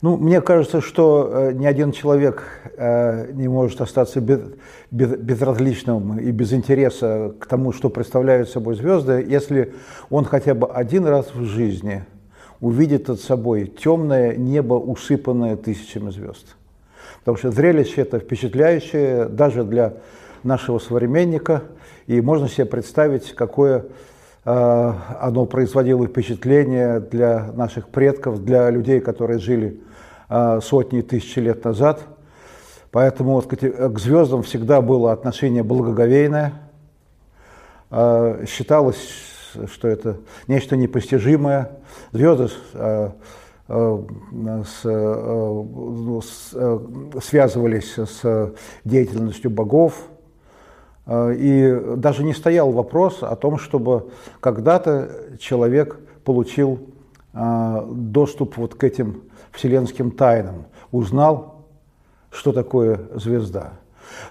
Ну, мне кажется, что э, ни один человек э, не может остаться без, без, безразличным и без интереса к тому, что представляют собой звезды, если он хотя бы один раз в жизни увидит над собой темное небо, усыпанное тысячами звезд. Потому что зрелище это впечатляющее даже для нашего современника, и можно себе представить, какое э, оно производило впечатление для наших предков, для людей, которые жили э, сотни тысяч лет назад. Поэтому вот, к звездам всегда было отношение благоговейное. Э, считалось, что это нечто непостижимое. Звезды с, ну, с, э, связывались с деятельностью богов. И даже не стоял вопрос о том, чтобы когда-то человек получил доступ вот к этим вселенским тайнам, узнал, что такое звезда.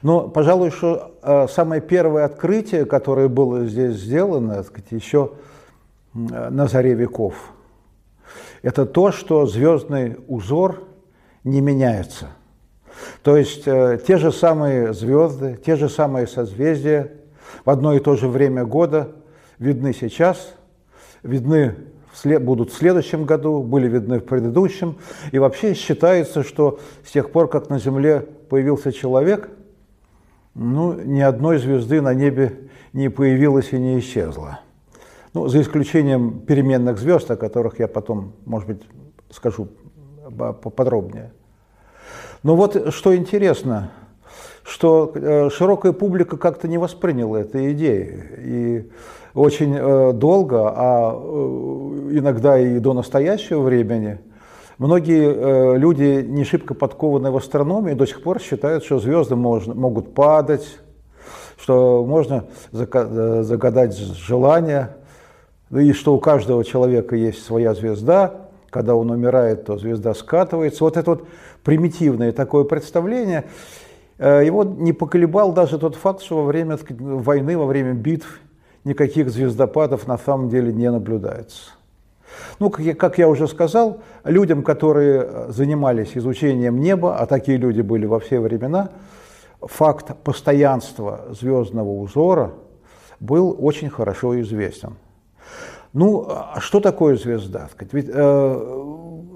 Но, пожалуй, что самое первое открытие, которое было здесь сделано, сказать, еще на заре веков – это то, что звездный узор не меняется. То есть э, те же самые звезды, те же самые созвездия в одно и то же время года видны сейчас, видны будут в следующем году, были видны в предыдущем. И вообще считается, что с тех пор, как на Земле появился человек, ну, ни одной звезды на небе не появилось и не исчезло. Ну, за исключением переменных звезд, о которых я потом, может быть, скажу поподробнее. Но вот что интересно, что э, широкая публика как-то не восприняла этой идеи. И очень э, долго, а э, иногда и до настоящего времени, многие люди, не шибко подкованные в астрономии, до сих пор считают, что звезды можно, могут падать, что можно загадать желание – ну и что у каждого человека есть своя звезда, когда он умирает, то звезда скатывается. Вот это вот примитивное такое представление, его не поколебал даже тот факт, что во время войны, во время битв никаких звездопадов на самом деле не наблюдается. Ну, как я, как я уже сказал, людям, которые занимались изучением неба, а такие люди были во все времена, факт постоянства звездного узора был очень хорошо известен. Ну, а что такое звезда? Ведь, э,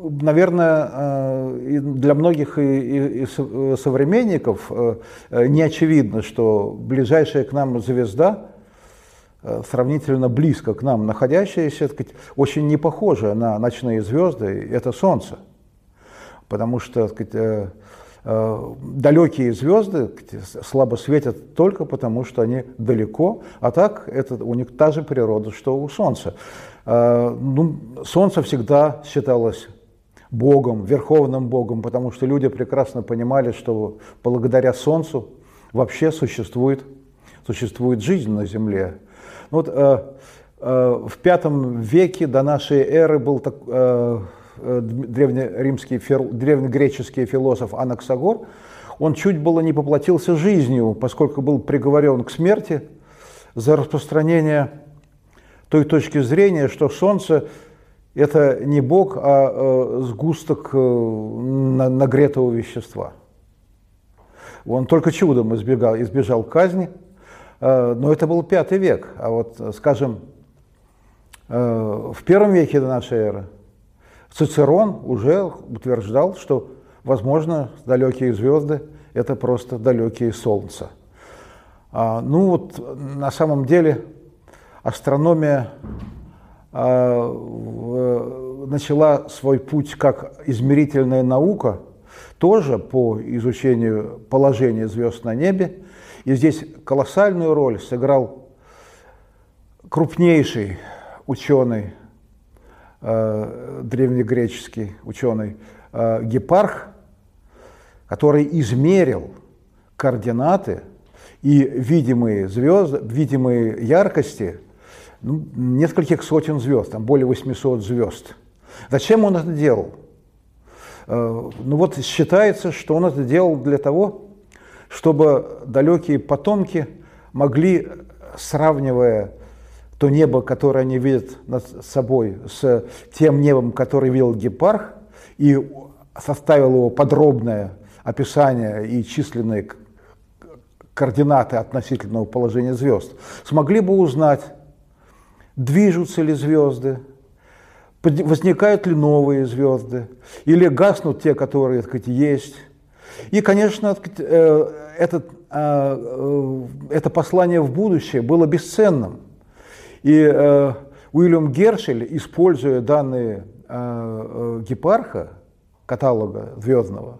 наверное, э, для многих и, современников э, не очевидно, что ближайшая к нам звезда, сравнительно близко к нам находящаяся, сказать, очень не похожа на ночные звезды, это Солнце. Потому что сказать, Э, далекие звезды слабо светят только потому, что они далеко, а так это у них та же природа, что у Солнца. Э, ну, Солнце всегда считалось Богом, верховным Богом, потому что люди прекрасно понимали, что благодаря Солнцу вообще существует, существует жизнь на Земле. Ну вот, э, в пятом веке до нашей эры был так, Э, древнеримский, древнегреческий философ Анаксагор, он чуть было не поплатился жизнью, поскольку был приговорен к смерти за распространение той точки зрения, что Солнце – это не Бог, а э, сгусток э, нагретого вещества. Он только чудом избегал, избежал казни, но это был пятый век. А вот, скажем, в первом веке до нашей эры – Цицерон уже утверждал, что, возможно, далекие звезды – это просто далекие солнца. А, ну вот на самом деле астрономия начала свой путь как измерительная наука тоже по изучению положения звезд на небе. И здесь колоссальную роль сыграл крупнейший ученый э, древнегреческий ученый э, Гепарх, который измерил координаты и видимые звезды, видимые яркости ну, нескольких сотен звезд, там более 800 звезд. Зачем он это делал? Э, ну вот считается, что он это делал для того, чтобы далекие потомки могли, сравнивая то небо, которое они видят над собой, с тем небом, которое видел Гепарх, и составил его подробное описание и численные координаты относительного положения звезд, смогли бы узнать, движутся ли звезды, возникают ли новые звезды, или гаснут те, которые так сказать, есть. И, конечно, э, этот, а, э, это послание в будущее было бесценным. И э, Уильям Гершель, используя данные гепарха, каталога звездного,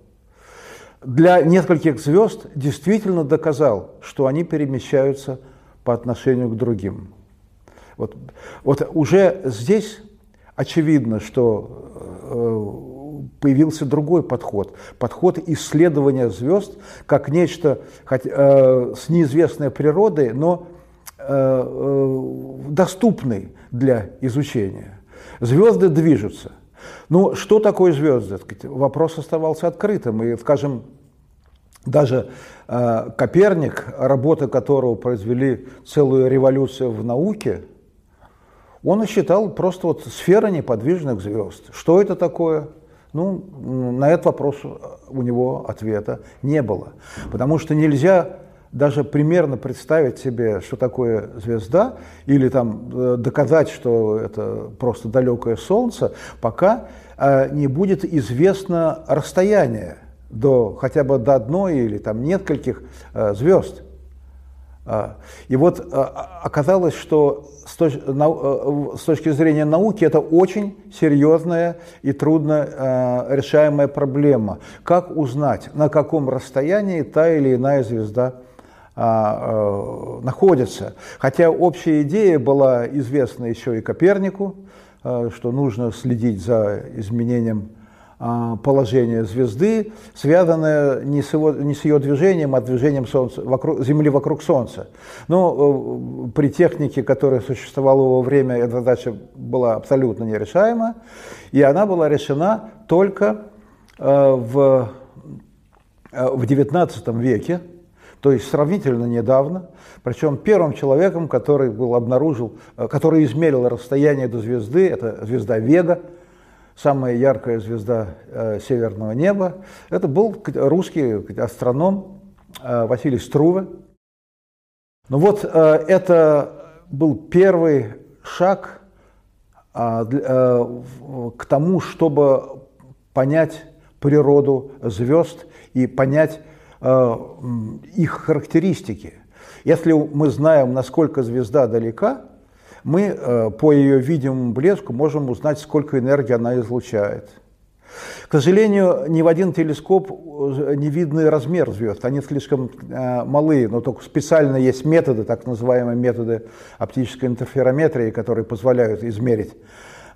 для нескольких звезд действительно доказал, что они перемещаются по отношению к другим. Вот, вот уже здесь очевидно, что э, появился другой подход. Подход исследования звезд как нечто хоть, э, с неизвестной природой, но э, доступный для изучения. Звезды движутся. Ну, что такое звезды? Вопрос оставался открытым. И, скажем, даже э, Коперник, работы которого произвели целую революцию в науке, он считал просто вот сфера неподвижных звезд. Что это такое? Ну, на этот вопрос у него ответа не было. Потому что нельзя даже примерно представить себе, что такое звезда, или там э, доказать, что это просто далекое Солнце, пока э, не будет известно расстояние до хотя бы до одной или там нескольких э, звезд. А, и вот оказалось, что с точки зрения науки это очень серьезная и трудно решаемая проблема. Как узнать, на каком расстоянии та или иная звезда а, э, находятся. Хотя общая идея была известна еще и Копернику, э, что нужно следить за изменением а, положения звезды, связанное не с, его, не с ее движением, а движением солнца, вокруг, Земли вокруг Солнца. Но э, при технике, которая существовала во время, эта задача была абсолютно нерешаема, и она была решена только в, в XIX веке, то есть сравнительно недавно, причем первым человеком, который был обнаружил, э, который измерил расстояние до звезды, это звезда Вега, самая яркая звезда э, северного неба, это был русский астроном э, Василий Струве. Ну вот э, это был первый шаг э, э, к тому, чтобы понять природу звезд и понять Э, их характеристики. Если мы знаем, насколько звезда далека, мы э, по ее видимому блеску можем узнать, сколько энергии она излучает. К сожалению, ни в один телескоп э, не видны размер звезд, они слишком малы, но только специально есть методы, так называемые методы оптической интерферометрии, которые позволяют измерить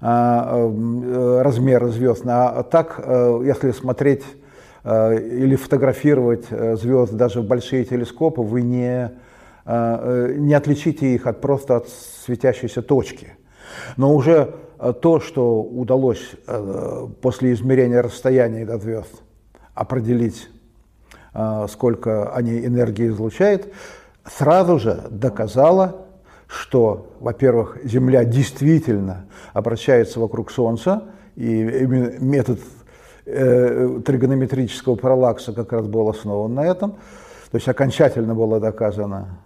размеры звезд. А так, если смотреть Э, или фотографировать э, звезды даже в большие телескопы, вы не, э, не отличите их от, просто от светящейся точки. Но уже то, что удалось после измерения расстояния до звезд определить, сколько они энергии излучают, сразу же доказало, что, во-первых, Земля действительно обращается вокруг Солнца, и метод э, тригонометрического параллакса как раз был основан на этом. То есть окончательно было доказано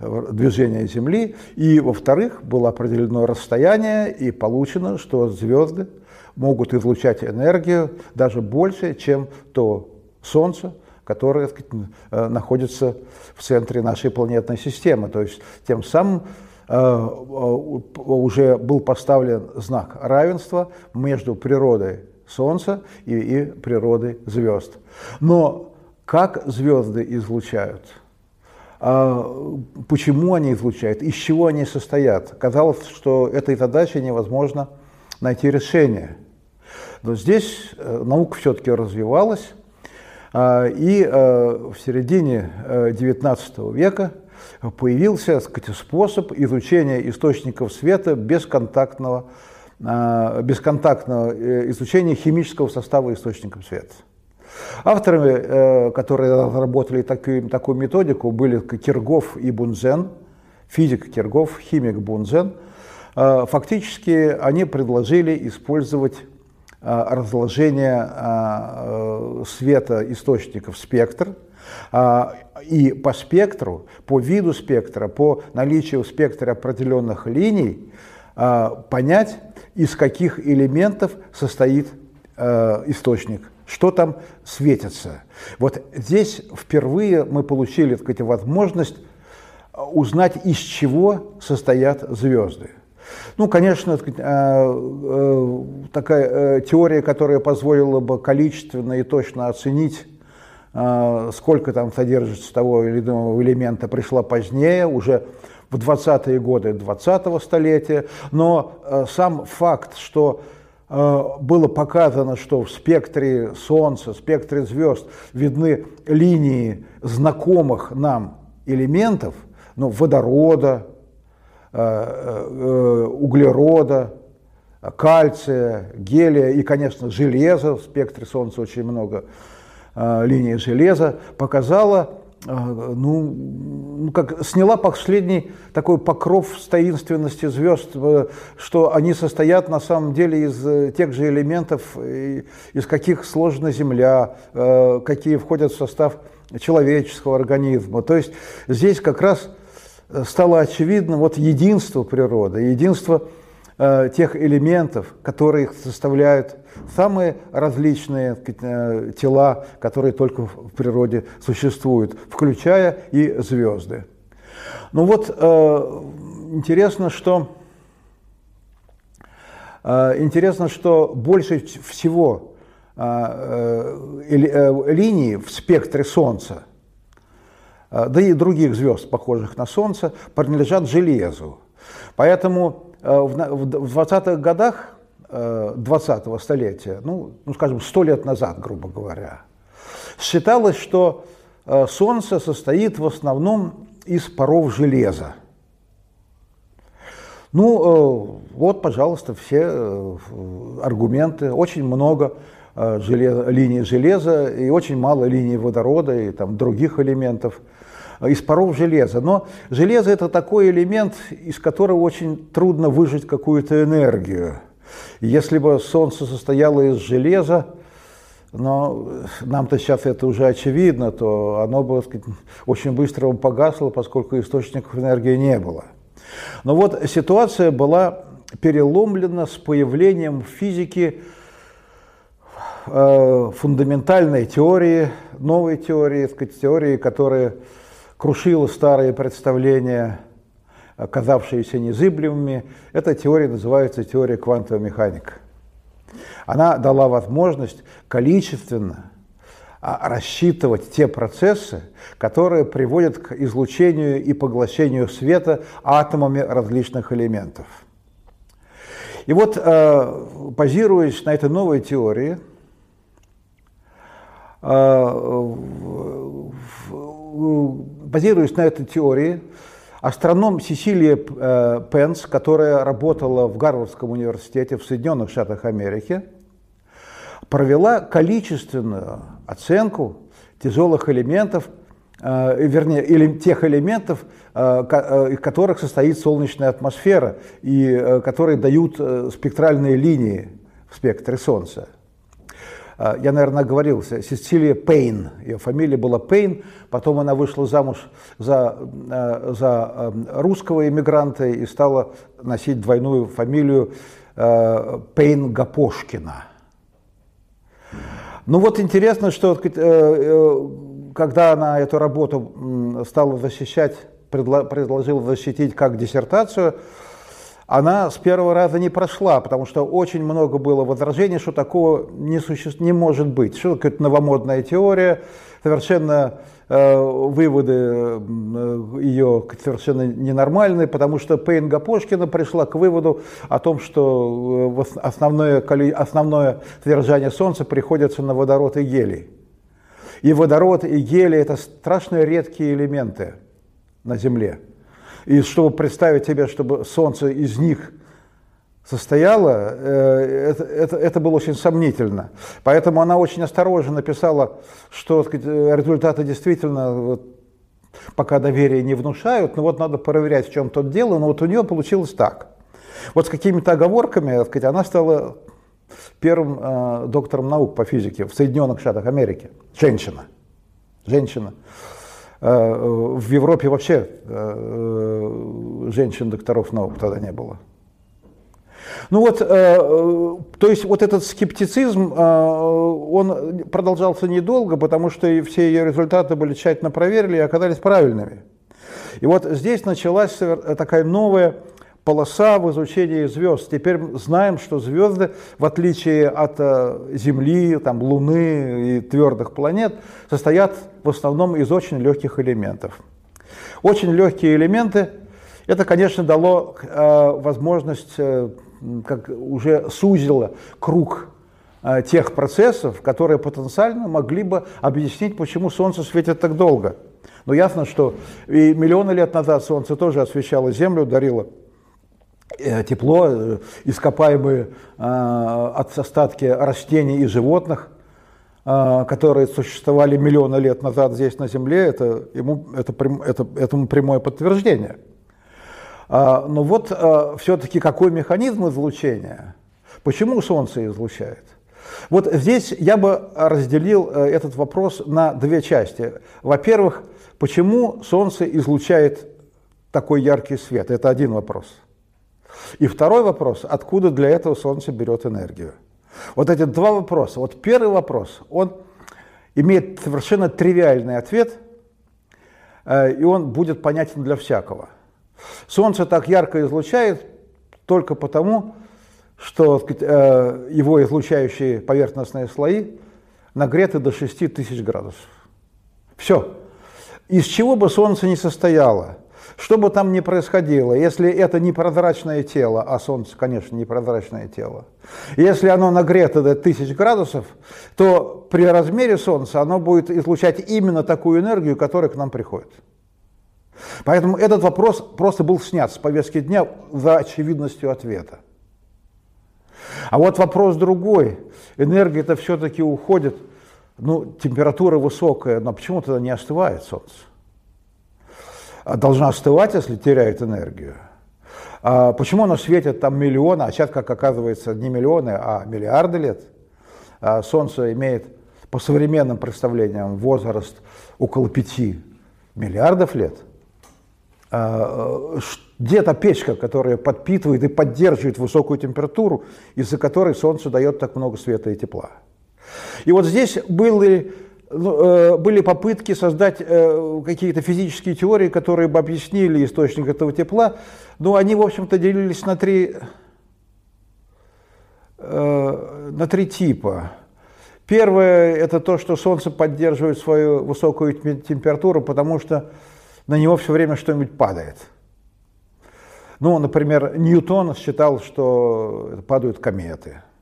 движение Земли. И, во-вторых, было определено расстояние и получено, что звезды могут излучать энергию даже больше, чем то Солнце, которое сказать, э, находится в центре нашей планетной системы. То есть тем самым э, э, уже был поставлен знак равенства между природой Солнца и, и природы звезд. Но как звезды излучают? А почему они излучают? Из чего они состоят? Казалось, что этой задаче невозможно найти решение. Но здесь э, наука все-таки развивалась, а, и э, в середине XIX э, века появился сказать, способ изучения источников света бесконтактного Э, бесконтактного изучения химического состава источников света. Авторами, э, которые разработали такую, такую методику, были Киргов и Бунзен, физик Киргов, химик Бунзен. Фактически они предложили использовать разложения света источников спектр. И по спектру, по виду спектра, по наличию в спектре определенных линий понять, из каких элементов состоит источник что там светится. Вот здесь впервые мы получили так сказать, возможность узнать, из чего состоят звезды. Ну, конечно, э, э, такая э, теория, которая позволила бы количественно и точно оценить, сколько там содержится того или иного элемента, пришла позднее, уже в 20-е годы 20-го столетия. Но сам факт, что было показано, что в спектре Солнца, в спектре звезд видны линии знакомых нам элементов, ну, водорода, Э, э, углерода, кальция, гелия и, конечно, железа, в спектре Солнца очень много э, линий железа, показала, ну, ну, как сняла последний такой покров с таинственности звезд, что они состоят на самом деле из тех же элементов, из каких сложена Земля, какие входят в состав человеческого организма. То есть здесь как раз стало очевидно вот единство природы, единство э, тех элементов, которые составляют самые различные э, тела, которые только в природе существуют, включая и звезды. Ну вот э, интересно, что интересно, что больше всего линий в спектре Солнца – да и других звезд, похожих на Солнце, принадлежат железу. Поэтому э, в 20-х годах 20-го э, столетия, ну, ну, скажем, сто лет назад, грубо говоря, считалось, что Солнце состоит в основном из паров железа. Ну, вот, пожалуйста, все аргументы, очень много железа, линий железа и очень мало линий водорода и там, других элементов – из паров железа. Но железо это такой элемент, из которого очень трудно выжать какую-то энергию. Если бы Солнце состояло из железа, но нам-то сейчас это уже очевидно, то оно бы сказать, очень быстро погасло, поскольку источников энергии не было. Но вот ситуация была переломлена с появлением в физике э, фундаментальной теории, новой теории, сказать, теории, которая крушила старые представления, оказавшиеся незыблемыми. Эта теория называется теория квантовой механики. Она дала возможность количественно а, рассчитывать те процессы, которые приводят к излучению и поглощению света атомами различных элементов. И вот, э, базируясь на этой новой теории, э, базируясь на этой теории, астроном Сесилия э, Пенс, которая работала в Гарвардском университете в Соединенных Штатах Америки, провела количественную оценку тяжелых элементов, э, вернее, или тех элементов, э, из которых состоит солнечная атмосфера и которые дают спектральные линии в спектре Солнца. А, я, наверное, оговорился, Сесилия Пейн, ее фамилия была Пейн, потом она вышла замуж за, а, за русского иммигранта и стала носить двойную фамилию а, Пейн Гапошкина. Ну вот интересно, что э, э, когда она эту работу стала защищать, предложила защитить как диссертацию, она с первого раза не прошла, потому что очень много было возражений, что такого не, суще... не может быть. Что такое новомодная теория, совершенно э, выводы э, ее совершенно ненормальные, потому что Пейн Гапошкина пришла к выводу о том, что э, основное, основное содержание Солнца приходится на водород и гелий. И водород и гелий – это страшно редкие элементы на Земле. И чтобы представить себе, чтобы Солнце из них состояло, э, это, это, это было очень сомнительно. Поэтому она очень осторожно написала, что сказать, результаты действительно вот, пока доверие не внушают, но вот надо проверять, в чем тут дело, но вот у нее получилось так. Вот с какими-то оговорками, сказать, она стала первым э, доктором наук по физике в Соединенных Штатах Америки. Женщина. Женщина. Э, в Европе вообще э, женщин-докторов наук тогда не было. Ну вот, э, то есть вот этот скептицизм, он продолжался недолго, потому что все ее результаты были тщательно проверены и оказались правильными. И вот здесь началась такая новая полоса в изучении звезд. Теперь знаем, что звезды, в отличие от э, Земли, там, Луны и твердых планет, состоят в основном из очень легких элементов. Очень легкие элементы, это, конечно, дало э, возможность, э, как уже сузило круг э, тех процессов, которые потенциально могли бы объяснить, почему Солнце светит так долго. Но ясно, что и миллионы лет назад Солнце тоже освещало Землю, дарило тепло, э, ископаемые э, от остатки растений и животных, которые существовали миллионы лет назад здесь на Земле, это, ему, это, это, этому прямое подтверждение. Но вот все-таки какой механизм излучения? Почему Солнце излучает? Вот здесь я бы разделил этот вопрос на две части. Во-первых, почему Солнце излучает такой яркий свет? Это один вопрос – и второй вопрос, откуда для этого Солнце берет энергию? Вот эти два вопроса. Вот первый вопрос, он имеет совершенно тривиальный ответ, э, и он будет понятен для всякого. Солнце так ярко излучает только потому, что сказать, э, его излучающие поверхностные слои нагреты до 6 тысяч градусов. Все. Из чего бы Солнце не состояло – что бы там ни происходило, если это не прозрачное тело, а Солнце, конечно, не прозрачное тело, если оно нагрето до тысяч градусов, то при размере Солнца оно будет излучать именно такую энергию, которая к нам приходит. Поэтому этот вопрос просто был снят с повестки дня за очевидностью ответа. А вот вопрос другой. Энергия-то все-таки уходит, ну, температура высокая, но почему тогда не остывает Солнце? А должна остывать, если теряет энергию. А почему оно светит там миллионы, а сейчас, как оказывается, не миллионы, а миллиарды лет? А Солнце имеет по современным представлениям возраст около 5 миллиардов лет. А, где-то печка, которая подпитывает и поддерживает высокую температуру, из-за которой Солнце дает так много света и тепла. И вот здесь были э, были попытки создать э, какие-то физические теории, которые бы объяснили источник этого тепла, но они, в общем-то, делились на три, э, на три типа. Первое – это то, что Солнце поддерживает свою высокую температуру, потому что на него все время что-нибудь падает. Ну, например, Ньютон считал, что падают кометы –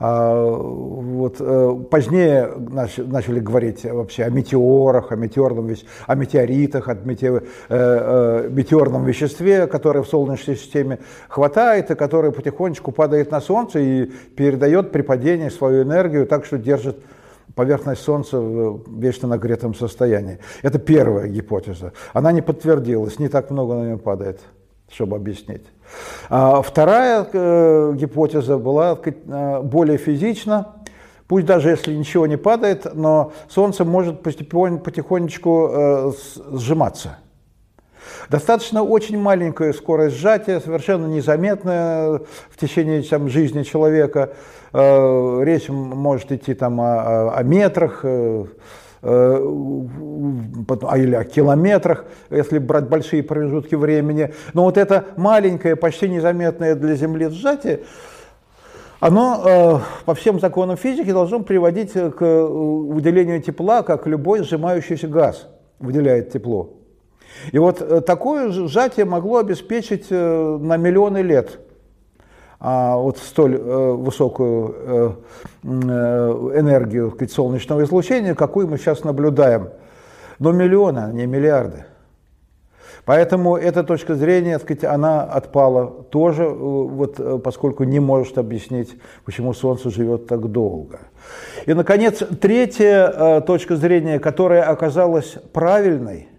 вот, э, позднее начали говорить вообще о метеорах, о, метеорном, о метеоритах, о метеор, э, э, метеорном веществе, которое в Солнечной системе хватает и которое потихонечку падает на Солнце и передает при падении свою энергию так, что держит поверхность Солнца в вечно нагретом состоянии. Это первая гипотеза. Она не подтвердилась, не так много на нее падает, чтобы объяснить. А вторая э, гипотеза была э, более физична. Пусть даже если ничего не падает, но Солнце может потихонечку э, сжиматься. Достаточно очень маленькая скорость сжатия, совершенно незаметная в течение там, жизни человека. Речь может идти там, о, о метрах, а или о километрах, если брать большие промежутки времени. Но вот это маленькое, почти незаметное для Земли сжатие, оно э, по всем законам физики должно приводить к выделению тепла, как любой сжимающийся газ выделяет тепло. И вот э, такое сжатие могло обеспечить на миллионы лет а вот столь э, высокую э, э, энергию сказать, солнечного излучения, какую мы сейчас наблюдаем. Но миллионы, а не миллиарды. Поэтому эта точка зрения, сказать, она отпала тоже, э, вот, поскольку не может объяснить, почему Солнце живет так долго. И, наконец, третья точка зрения, которая оказалась правильной –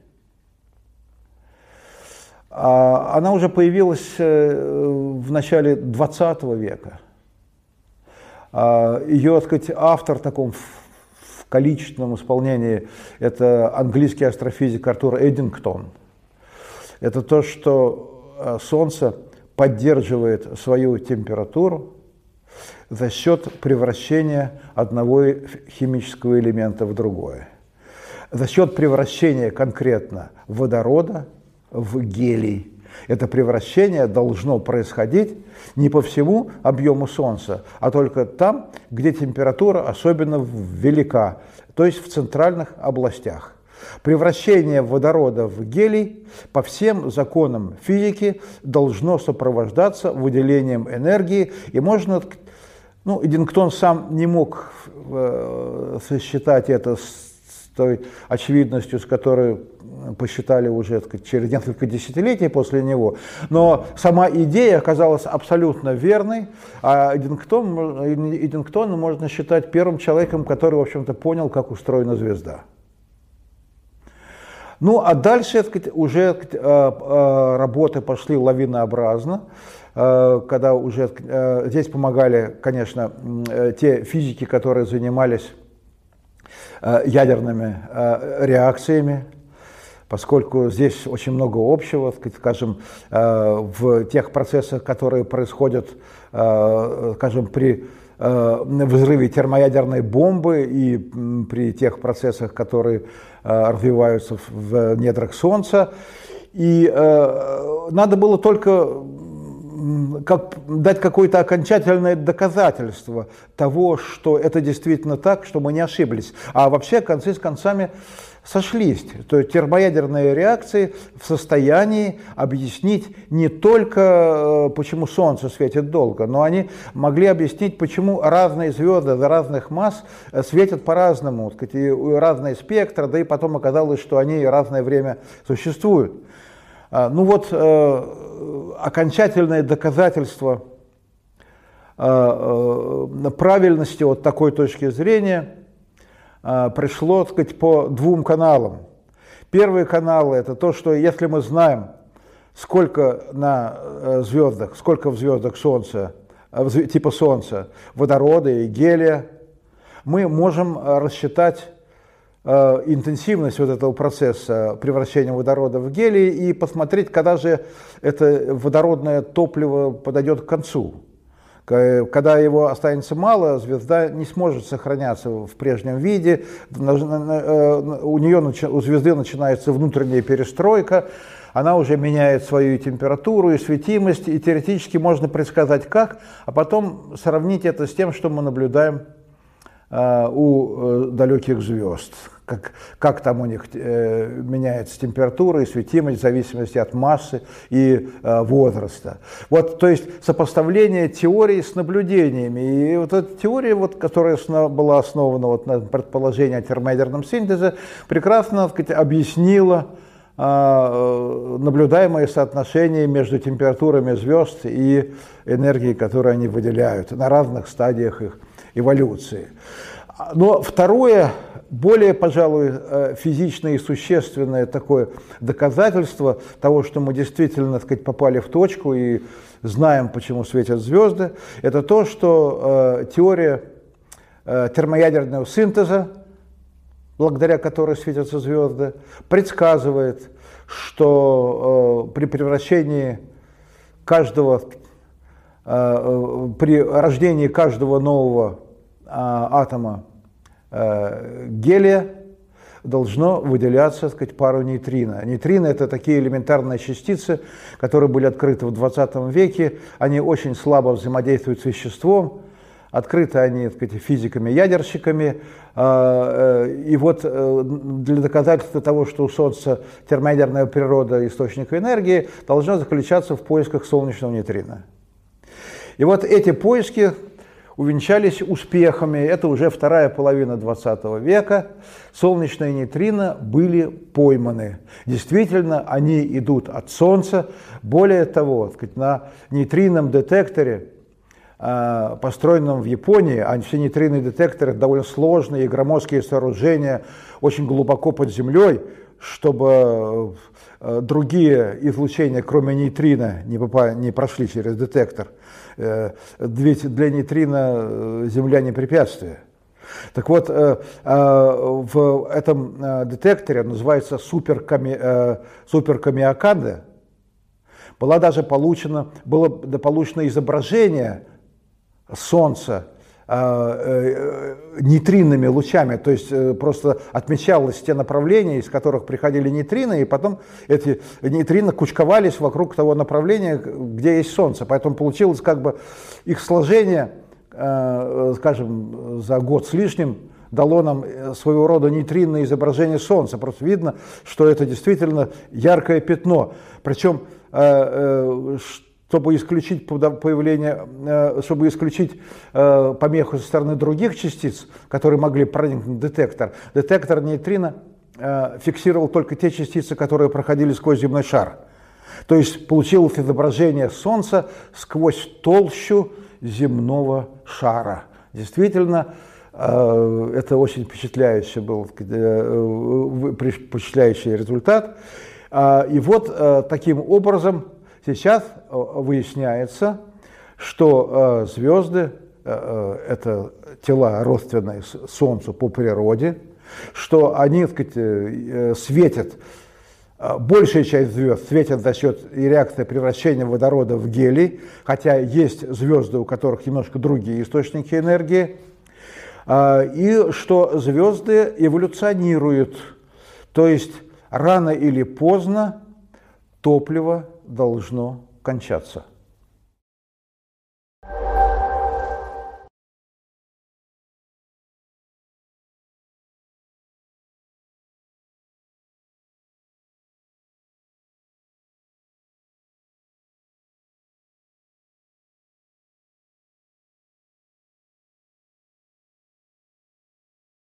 она уже появилась э, в начале 20 века. Ее, так сказать, автор в таком в количественном исполнении – это английский астрофизик Артур Эдингтон. Это то, что Солнце поддерживает свою температуру за счет превращения одного химического элемента в другое. За счет превращения конкретно водорода в гелий. Это превращение должно происходить не по всему объему Солнца, а только там, где температура особенно велика, то есть в центральных областях. Превращение водорода в гелий по всем законам физики должно сопровождаться выделением энергии, и можно, ну, Эдингтон сам не мог э, сосчитать это с той очевидностью, с которой посчитали уже сказать, через несколько десятилетий после него. Но сама идея оказалась абсолютно верной, а Эдингтон, Эдингтона можно считать первым человеком, который, в общем-то, понял, как устроена звезда. Ну, а дальше сказать, уже сказать, э, э, работы пошли лавинообразно, э, когда уже здесь помогали, конечно, те физики, которые занимались ядерными реакциями, поскольку здесь очень много общего, скажем, э, в тех процессах, которые происходят, скажем, при взрыве термоядерной бомбы и при тех процессах, которые развиваются в недрах Солнца. И надо было только как, дать какое-то окончательное доказательство того, что это действительно так, что мы не ошиблись. А вообще концы с концами сошлись. То термоядерные реакции в состоянии объяснить не только, э, почему Солнце светит долго, но они могли объяснить, почему разные звезды разных масс э, светят по-разному, разные спектры, да и потом оказалось, что они разное время существуют. А, ну вот э, окончательное доказательство правильности вот такой точки зрения пришло, так сказать, по двум каналам. Первый канал – это то, что если мы знаем, сколько на звездах, сколько в звездах Солнца, типа Солнца, водорода и гелия, мы можем рассчитать Э, интенсивность вот этого процесса превращения водорода в гелий и посмотреть, когда же это водородное топливо подойдет к концу. Когда его останется мало, звезда не сможет сохраняться в прежнем виде, э, у нее, у звезды начинается внутренняя перестройка, она уже меняет свою температуру и светимость, и теоретически можно предсказать как, а потом сравнить это с тем, что мы наблюдаем э, у далеких звезд как, как там у них э, меняется температура и светимость в зависимости от массы и э, возраста. Вот, то есть сопоставление теории с наблюдениями. И вот эта теория, вот, которая была основана вот, на предположении о термоядерном синтезе, прекрасно так сказать, объяснила э, наблюдаемое соотношение между температурами звезд и энергией, которую они выделяют на разных стадиях их эволюции. Но второе, более, пожалуй, э, физичное и существенное такое доказательство того, что мы действительно, так сказать, попали в точку и знаем, почему светят звезды, это то, что э, теория э, термоядерного синтеза, благодаря которой светятся звезды, предсказывает, что при превращении каждого, при рождении каждого нового атома Э, гелия должно выделяться так сказать, пару нейтрино. Нейтрино – это такие элементарные частицы, которые были открыты в 20 веке. Они очень слабо взаимодействуют с веществом. Открыты они так сказать, физиками-ядерщиками. А, э, и вот э, для доказательства того, что у Солнца термоядерная природа источника энергии, должна заключаться в поисках солнечного нейтрина. И вот эти поиски увенчались успехами. Это уже вторая половина 20 века. Солнечные нейтрино были пойманы. Действительно, они идут от Солнца. Более того, на нейтринном детекторе, а, построенном в Японии, а все нейтринные детекторы довольно сложные и громоздкие сооружения, очень глубоко под землей, чтобы э, другие излучения, кроме нейтрино, не, попали, не прошли через детектор. Э, ведь для нейтрино Земля не препятствие. Так вот, в этом детекторе, называется суперками, суперкамиоканда, была даже получена, было получено изображение Солнца э, нейтринными лучами, то есть э, просто отмечалось те направления, из которых приходили нейтрины, и потом эти нейтрины кучковались вокруг того направления, где есть Солнце. Поэтому получилось как бы их сложение, э, скажем, за год с лишним дало нам своего рода нейтринное изображение Солнца. Просто видно, что это действительно яркое пятно. Причем чтобы исключить появление, э, чтобы исключить э, помеху со стороны других частиц, которые могли проникнуть в детектор, детектор нейтрино э, фиксировал только те частицы, которые проходили сквозь земной шар. То есть получилось изображение Солнца сквозь толщу земного шара. Действительно, это очень впечатляющий был впечатляющий результат. И вот таким образом Сейчас э, выясняется, что э, звезды э, – это тела родственные Солнцу по природе, что они так сказать, светят, большая часть звезд светят за счет реакции превращения водорода в гелий, хотя есть звезды, у которых немножко другие источники энергии, и что звезды эволюционируют, то есть рано или поздно топливо должно кончаться.